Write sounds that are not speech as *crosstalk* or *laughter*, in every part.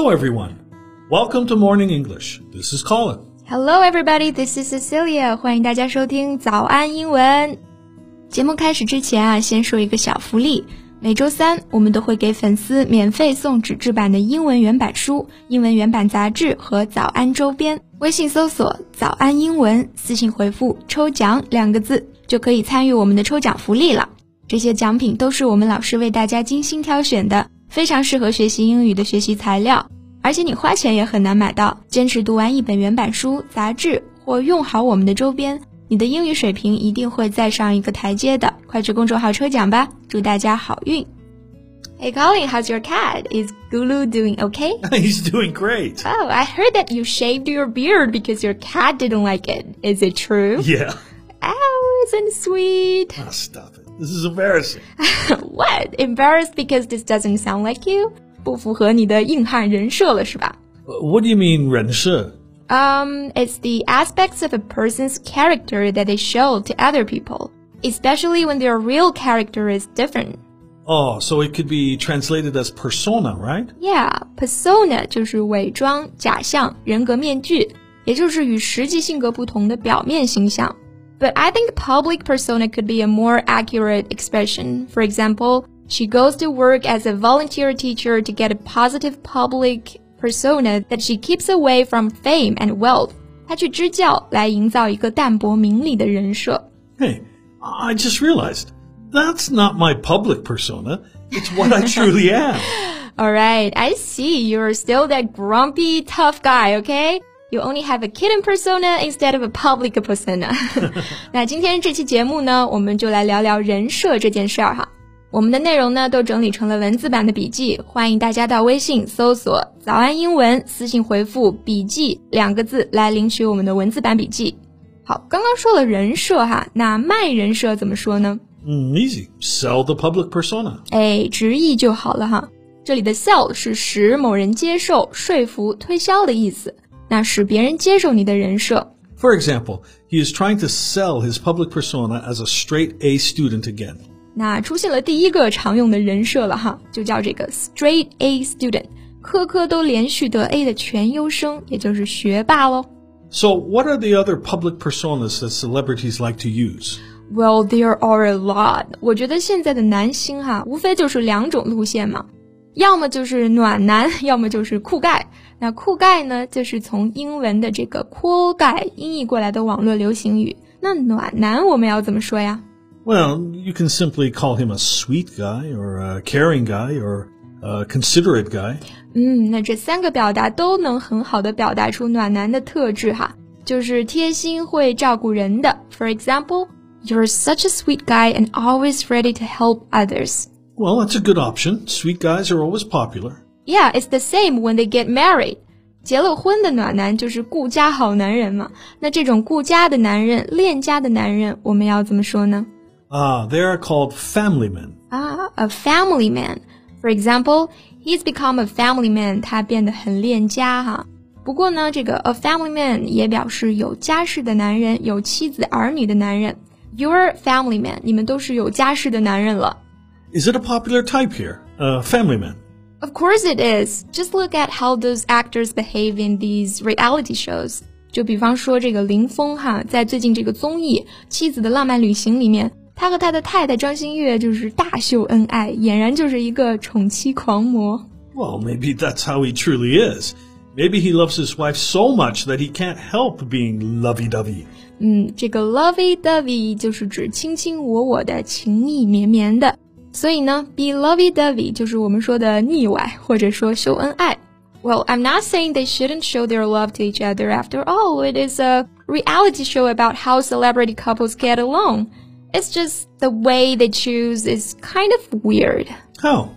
Hello, everyone. Welcome to Morning English. This is Colin. Hello, everybody. This is Cecilia. 欢迎大家收听早安英文。节目开始之前啊，先说一个小福利。每周三，我们都会给粉丝免费送纸质版的英文原版书、英文原版杂志和早安周边。微信搜索“早安英文”，私信回复“抽奖”两个字，就可以参与我们的抽奖福利了。这些奖品都是我们老师为大家精心挑选的，非常适合学习英语的学习材料，而且你花钱也很难买到。坚持读完一本原版书、杂志，或用好我们的周边。你的英语水平一定会再上一个台阶的，快去公众号抽奖吧！祝大家好运。Hey Colin, how's your cat? Is Gulu doing okay? *laughs* He's doing great. Oh, I heard that you shaved your beard because your cat didn't like it. Is it true? Yeah. Oh, isn't sweet. Oh, stop it. This is embarrassing. *laughs* what? Embarrassed because this doesn't sound like you? 不符合你的硬汉人设了是吧？What do you mean 人设？um, it's the aspects of a person's character that they show to other people, especially when their real character is different. Oh, so it could be translated as persona, right? Yeah, persona 就是伪装、假象、人格面具，也就是与实际性格不同的表面形象。 But I think public persona could be a more accurate expression. For example, she goes to work as a volunteer teacher to get a positive public persona that she keeps away from fame and wealth. 她去支教来营造一个淡泊名利的人设。Hey, I just realized that's not my public persona. It's what I truly am. *laughs* All right, I see. You're still that grumpy, tough guy, okay? You only have a kitten persona instead of a public persona. *laughs* 那今天这期节目呢，我们就来聊聊人设这件事儿哈。我们的内容呢都整理成了文字版的笔记，欢迎大家到微信搜索“早安英文”，私信回复“笔记”两个字来领取我们的文字版笔记。好，刚刚说了人设哈，那卖人设怎么说呢？嗯，easy，sell the public persona。哎，直译就好了哈。这里的 sell 是使某人接受、说服、推销的意思，那使别人接受你的人设。For example, he is trying to sell his public persona as a straight A student again. 那出现了第一个常用的人设了哈，就叫这个 straight A student，科科都连续得 A 的全优生，也就是学霸喽。So what are the other public personas that celebrities like to use? Well, there are a lot. 我觉得现在的男星哈，无非就是两种路线嘛， 要么就是暖男，要么就是酷盖。那酷盖呢，就是从英文的这个 cool guy 音译过来的网络流行语。那暖男我们要怎么说呀？well, you *laughs* can simply call him a sweet guy or a caring guy or a considerate guy. 嗯，那这三个表达都能很好的表达出暖男的特质哈，就是贴心会照顾人的。For example, you're such a sweet guy and always ready to help others. Well, that's a good option. Sweet guys are always popular. Yeah, it's the same when they get married. 结了婚的暖男就是顾家好男人嘛。那这种顾家的男人、恋家的男人，我们要怎么说呢？Ah, they are called family men. Ah, a family man. For example, he's become a family man. 他变得很恋家哈。不过呢，这个 a family man 也表示有家室的男人，有妻子儿女的男人。Your family man，你们都是有家室的男人了。 Is it a popular type here, a family man? Of course it is. Just look at how those actors behave in these reality shows. 就比方说这个林峰哈，在最近这个综艺《妻子的浪漫旅行》里面。他和他的太太张馨月就是大秀恩爱，俨然就是一个宠妻狂魔。Well, maybe that's how he truly is. Maybe he loves his wife so much that he can't help being lovey-dovey. 嗯，这个 lovey-dovey 就是指卿卿我我的、情意绵绵的。 所以呢，be lovey-dovey 就是我们说的腻歪，或者说秀恩爱。Well, I'm not saying they shouldn't show their love to each other. After all, it is a reality show about how celebrity couples get along. It's just the way they choose is kind of weird. How?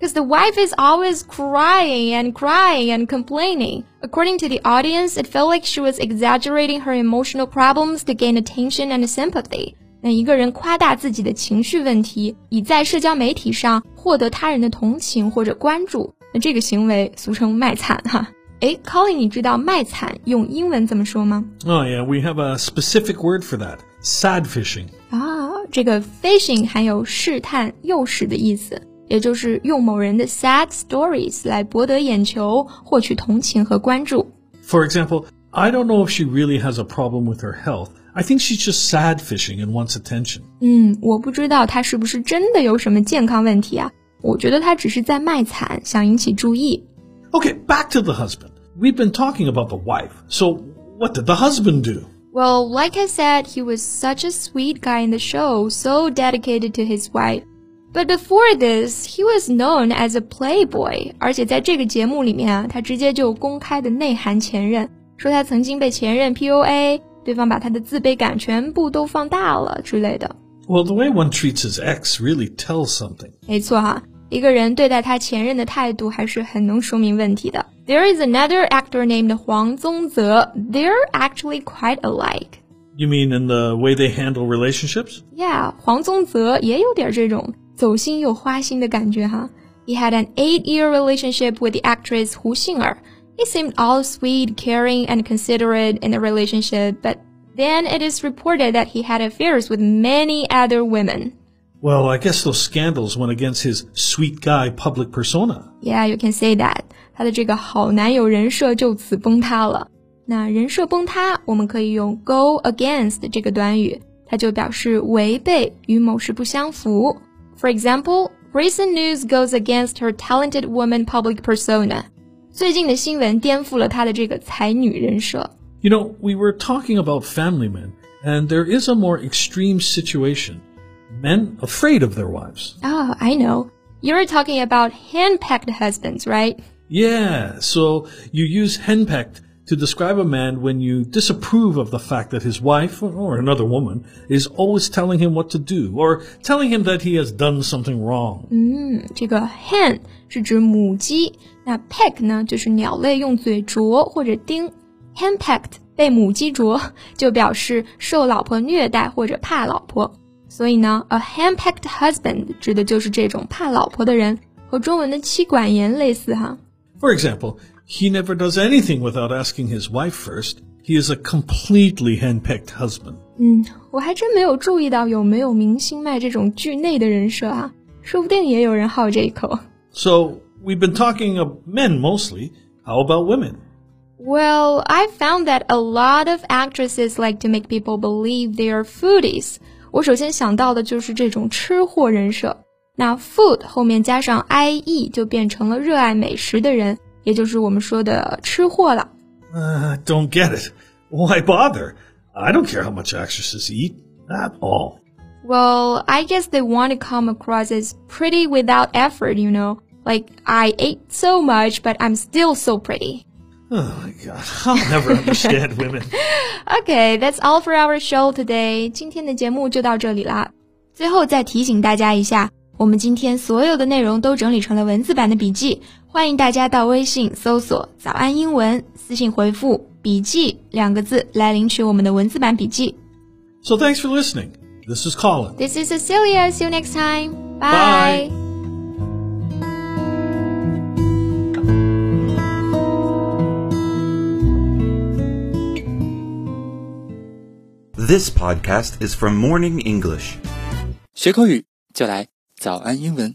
Because the wife is always crying and crying and complaining. According to the audience, it felt like she was exaggerating her emotional problems to gain attention and sympathy. 那一个人夸大自己的情绪问题，以在社交媒体上获得他人的同情或者关注，那这个行为俗称卖惨哈。哎，Colin，你知道卖惨用英文怎么说吗？Oh yeah, we have a specific word for that. Sad fishing. 啊，这个 fishing 含有试探、诱使的意思， 也就是用某人的 sad stories 来博得眼球，获取同情和关注。For example, I don't know if she really has a problem with her health. I think she's just sad fishing and wants attention. 嗯，我不知道她是不是真的有什么健康问题啊？我觉得她只是在卖惨，想引起注意。Okay, back to the husband. We've been talking about the wife. So, what did the husband do? Well, like I said, he was such a sweet guy in the show, so dedicated to his wife. But before this, he was known as a playboy. 而且在这个节目里面啊，他直接就公开的内涵前任，说他曾经被前任 PUA， 对方把他的自卑感全部都放大了之类的。Well, the way one treats his ex really tells something. 没错哈，一个人对待他前任的态度还是很能说明问题的。There is another actor named Huang Zongze. They're actually quite alike. You mean in the way they handle relationships? Yeah, 黄宗泽也有点这种走心又花心的感觉哈。He had an eight-year relationship with the actress Hu Xing'er. He seemed all sweet, caring, and considerate in the relationship, but then it is reported that he had affairs with many other women. Well, I guess those scandals went against his sweet guy public persona. Yeah, you can say that. 他的这个好男友人设就此崩塌了。那人设崩塌，我们可以用 go against 这个短语，它就表示违背，与某事不相符。For example, recent news goes against her talented woman public persona. 最近的新闻颠覆了她的这个才女人设。You know, we were talking about family men, and there is a more extreme situation. Men afraid of their wives. Oh, I know. You're talking about hand-packed husbands, right? Yeah, so you use henpecked to describe a man when you disapprove of the fact that his wife or another woman is always telling him what to do or telling him that he has done something wrong. 嗯，这个 hen 是指母鸡，那 peck 呢就是鸟类用嘴啄或者叮。henpecked 被母鸡啄，就表示受老婆虐待或者怕老婆。所以呢，a henpecked husband 指的就是这种怕老婆的人，和中文的妻管严类似哈。For example, he never does anything without asking his wife first. He is a completely henpecked husband. 嗯，我还真没有注意到有没有明星卖这种剧内的人设啊，说不定也有人好这一口。So we've been talking of men mostly. How about women? Well, I've found that a lot of actresses like to make people believe they are foodies. 我首先想到的就是这种吃货人设。那 food 后面加上 i e 就变成了热爱美食的人。也就是我们说的吃货了。Uh, don't get it. Why bother? I don't care how much actresses eat at all. Well, I guess they want to come across as pretty without effort, you know. Like, I ate so much, but I'm still so pretty. Oh my god, I'll never understand *laughs* women. Okay, that's all for our show today. 今天的节目就到这里啦。最后再提醒大家一下，我们今天所有的内容都整理成了文字版的笔记， 欢迎大家到微信搜索“早安英文”，私信回复“笔记”两个字来领取我们的文字版笔记。 So thanks for listening. This is Colin. This is Cecilia. See you next time. Bye. This podcast is from Morning English. 学口语就来早安英文。